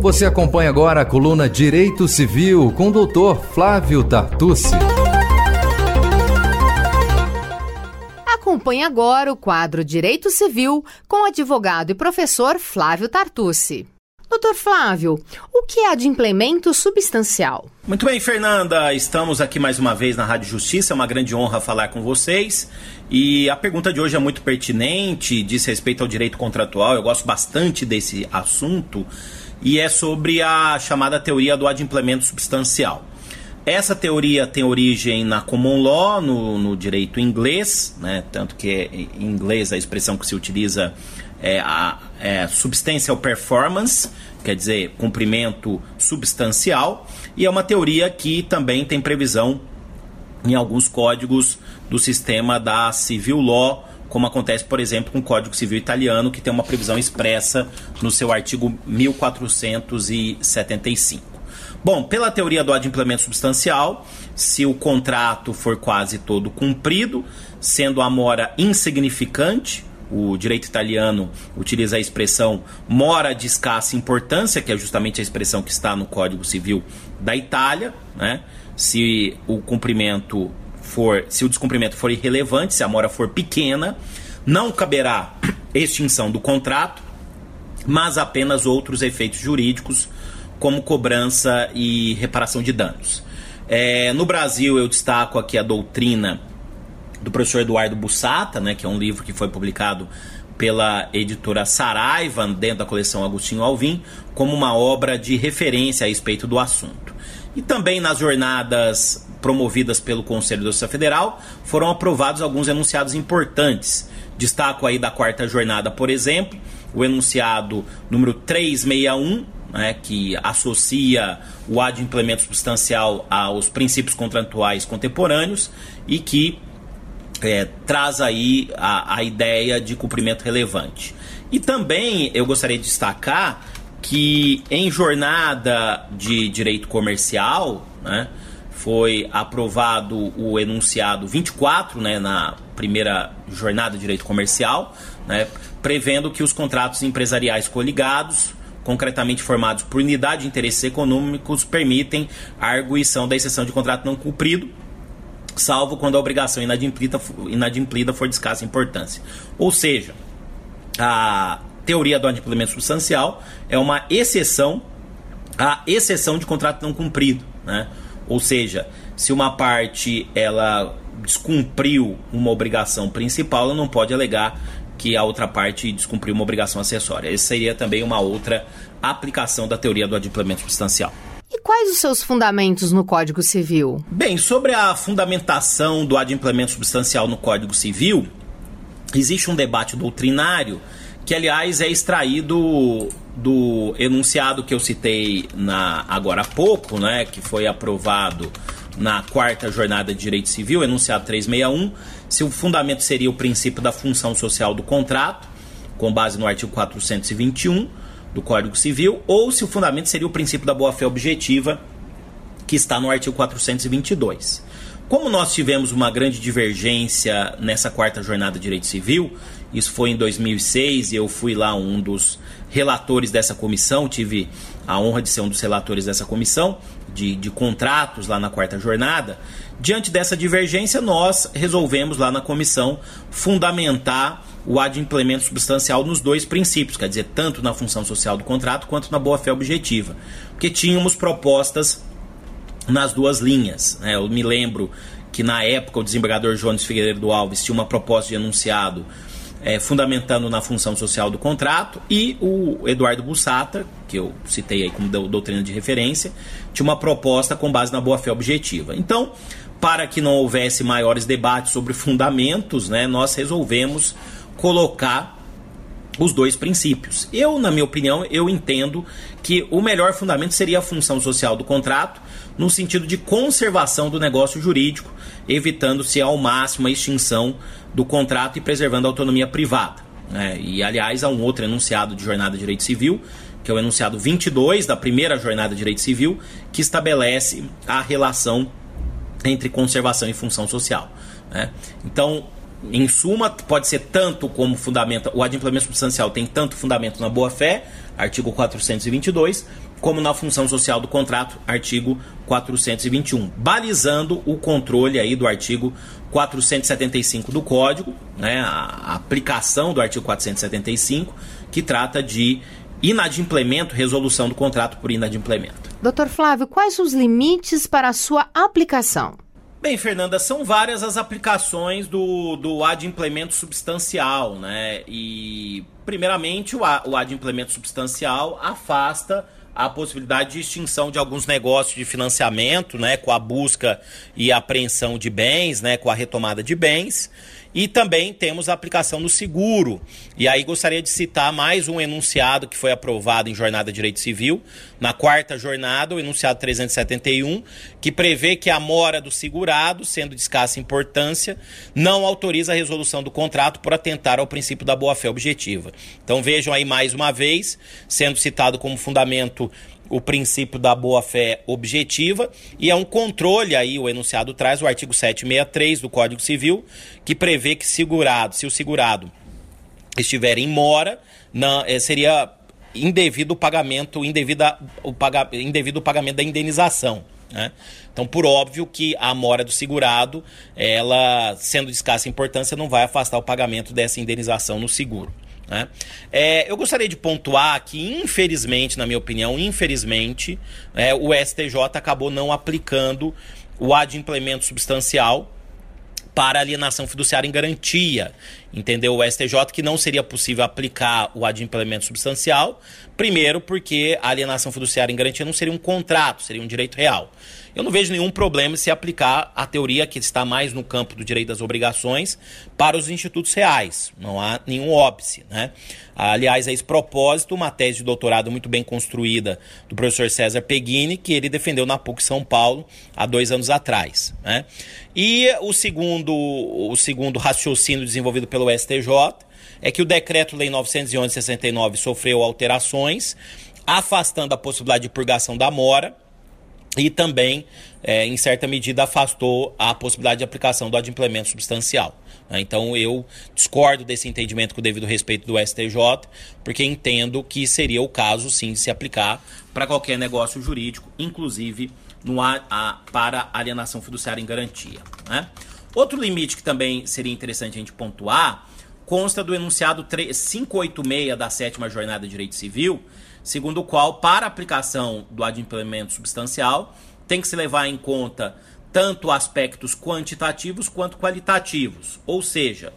Você acompanha agora a coluna Direito Civil com o doutor Flávio Tartucci. Acompanhe agora o quadro Direito Civil com o advogado e professor Flávio Tartucci. Doutor Flávio, o que é adimplemento substancial? Muito bem, Fernanda. Estamos aqui mais uma vez na Rádio Justiça. É uma grande honra falar com vocês. E a pergunta de hoje é muito pertinente, diz respeito ao direito contratual. Eu gosto bastante desse assunto. E é sobre a chamada teoria do adimplemento substancial. Essa teoria tem origem na common law, no, no direito inglês, né? tanto que em inglês a expressão que se utiliza é a é, substantial performance, quer dizer, cumprimento substancial, e é uma teoria que também tem previsão em alguns códigos do sistema da civil law, como acontece, por exemplo, com o Código Civil Italiano, que tem uma previsão expressa no seu artigo 1475. Bom, pela teoria do adimplemento substancial, se o contrato for quase todo cumprido, sendo a mora insignificante, o direito italiano utiliza a expressão mora de escassa importância, que é justamente a expressão que está no Código Civil da Itália, né? Se o cumprimento for, se o descumprimento for irrelevante, se a mora for pequena, não caberá extinção do contrato, mas apenas outros efeitos jurídicos, como cobrança e reparação de danos. É, no Brasil, eu destaco aqui a doutrina do professor Eduardo Bussata, né, que é um livro que foi publicado pela editora Saraiva, dentro da coleção Agostinho Alvim, como uma obra de referência a respeito do assunto. E também nas jornadas promovidas pelo Conselho da Justiça Federal foram aprovados alguns enunciados importantes. Destaco aí da quarta jornada, por exemplo, o enunciado número 361, né, que associa o adimplemento substancial aos princípios contratuais contemporâneos e que é, traz aí a, a ideia de cumprimento relevante. E também eu gostaria de destacar que em jornada de direito comercial, né, foi aprovado o enunciado 24, né, na primeira jornada de direito comercial, né, prevendo que os contratos empresariais coligados, concretamente formados por unidade de interesses econômicos, permitem a arguição da exceção de contrato não cumprido salvo quando a obrigação inadimplida, inadimplida for de escassa importância. Ou seja, a teoria do adimplemento substancial é uma exceção à exceção de contrato não cumprido, né? Ou seja, se uma parte ela descumpriu uma obrigação principal, ela não pode alegar que a outra parte descumpriu uma obrigação acessória. Essa seria também uma outra aplicação da teoria do adimplemento substancial. E quais os seus fundamentos no Código Civil? Bem, sobre a fundamentação do adimplemento substancial no Código Civil, existe um debate doutrinário que, aliás, é extraído do enunciado que eu citei na, agora há pouco, né, que foi aprovado na quarta jornada de direito civil, enunciado 361, se o fundamento seria o princípio da função social do contrato, com base no artigo 421 do Código Civil, ou se o fundamento seria o princípio da boa-fé objetiva, que está no artigo 422. Como nós tivemos uma grande divergência nessa quarta jornada de direito civil, isso foi em 2006 e eu fui lá um dos relatores dessa comissão, tive a honra de ser um dos relatores dessa comissão de, de contratos lá na quarta jornada. Diante dessa divergência, nós resolvemos lá na comissão fundamentar o adimplemento substancial nos dois princípios, quer dizer, tanto na função social do contrato quanto na boa-fé objetiva. Porque tínhamos propostas nas duas linhas. Né? Eu me lembro que na época o desembargador Jones Figueiredo Alves tinha uma proposta de enunciado é, fundamentando na função social do contrato e o Eduardo Bussata, que eu citei aí como doutrina de referência, tinha uma proposta com base na boa-fé objetiva. Então, para que não houvesse maiores debates sobre fundamentos, né, nós resolvemos colocar os dois princípios. Eu, na minha opinião, eu entendo que o melhor fundamento seria a função social do contrato, no sentido de conservação do negócio jurídico, evitando-se ao máximo a extinção do contrato e preservando a autonomia privada. É, e, aliás, há um outro enunciado de jornada de direito civil, que é o enunciado 22 da primeira jornada de direito civil, que estabelece a relação entre conservação e função social. Né? Então, em suma, pode ser tanto como fundamento, o adimplemento substancial tem tanto fundamento na boa-fé, artigo 422, como na função social do contrato, artigo 421, balizando o controle aí do artigo 475 do Código, né, a aplicação do artigo 475, que trata de inadimplemento, resolução do contrato por inadimplemento. Doutor Flávio, quais os limites para a sua aplicação? Bem, Fernanda, são várias as aplicações do, do adimplemento substancial, né? E, primeiramente, o, o adimplemento substancial afasta a possibilidade de extinção de alguns negócios de financiamento, né, com a busca e apreensão de bens, né, com a retomada de bens. E também temos a aplicação do seguro. E aí gostaria de citar mais um enunciado que foi aprovado em Jornada de Direito Civil, na quarta jornada, o enunciado 371, que prevê que a mora do segurado, sendo de escassa importância, não autoriza a resolução do contrato por atentar ao princípio da boa-fé objetiva. Então vejam aí mais uma vez, sendo citado como fundamento o princípio da boa-fé objetiva e é um controle aí, o enunciado traz o artigo 763 do Código Civil, que prevê que segurado, se o segurado estiver em mora, não, é, seria indevido o pagamento, indevida, o paga, indevido o pagamento da indenização. Né? Então, por óbvio que a mora do segurado, ela sendo de escassa importância, não vai afastar o pagamento dessa indenização no seguro. Né? É, eu gostaria de pontuar que, infelizmente, na minha opinião, infelizmente, é, o STJ acabou não aplicando o adimplemento substancial para alienação fiduciária em garantia. Entendeu? O STJ que não seria possível aplicar o adimplemento substancial, primeiro porque a alienação fiduciária em garantia não seria um contrato, seria um direito real. Eu não vejo nenhum problema se aplicar a teoria que está mais no campo do direito das obrigações para os institutos reais. Não há nenhum óbice, né? Aliás, a esse propósito, uma tese de doutorado muito bem construída do professor César Peguini, que ele defendeu na PUC São Paulo há dois anos atrás. Né? E o segundo, o segundo raciocínio desenvolvido pelo STJ é que o decreto-lei 911-69 sofreu alterações, afastando a possibilidade de purgação da mora, e também, é, em certa medida, afastou a possibilidade de aplicação do adimplemento substancial. Né? Então, eu discordo desse entendimento com o devido respeito do STJ, porque entendo que seria o caso, sim, de se aplicar para qualquer negócio jurídico, inclusive no a, a, para alienação fiduciária em garantia. Né? Outro limite que também seria interessante a gente pontuar consta do enunciado 586 da sétima jornada de direito civil, segundo o qual, para aplicação do adimplemento substancial, tem que se levar em conta tanto aspectos quantitativos quanto qualitativos. Ou seja,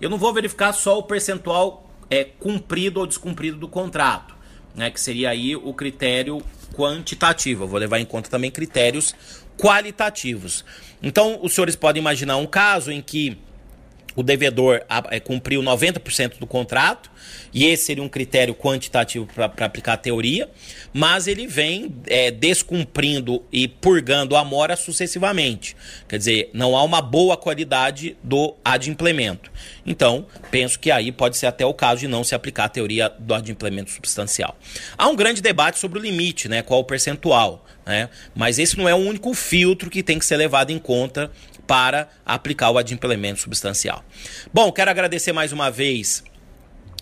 eu não vou verificar só o percentual é, cumprido ou descumprido do contrato, né, que seria aí o critério quantitativo. Eu vou levar em conta também critérios qualitativos. Então, os senhores podem imaginar um caso em que o devedor é, cumpriu 90% do contrato, e esse seria um critério quantitativo para aplicar a teoria, mas ele vem é, descumprindo e purgando a mora sucessivamente. Quer dizer, não há uma boa qualidade do adimplemento. Então, penso que aí pode ser até o caso de não se aplicar a teoria do adimplemento substancial. Há um grande debate sobre o limite, né, qual o percentual. Né? Mas esse não é o único filtro que tem que ser levado em conta para aplicar o adimplemento substancial. Bom, quero agradecer mais uma vez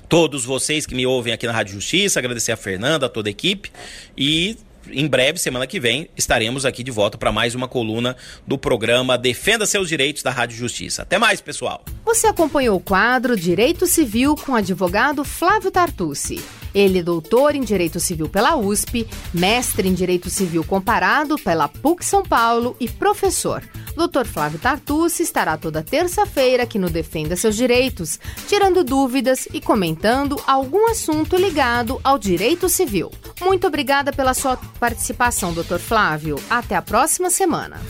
todos vocês que me ouvem aqui na Rádio Justiça, agradecer a Fernanda, a toda a equipe e em breve, semana que vem, estaremos aqui de volta para mais uma coluna do programa Defenda Seus Direitos da Rádio Justiça. Até mais, pessoal. Você acompanhou o quadro Direito Civil com o advogado Flávio Tartucci. Ele é doutor em Direito Civil pela USP, mestre em Direito Civil Comparado pela PUC São Paulo e professor. Dr. Flávio Tartucci estará toda terça-feira aqui no Defenda Seus Direitos, tirando dúvidas e comentando algum assunto ligado ao direito civil. Muito obrigada pela sua participação, Dr. Flávio. Até a próxima semana.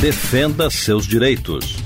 Defenda seus direitos.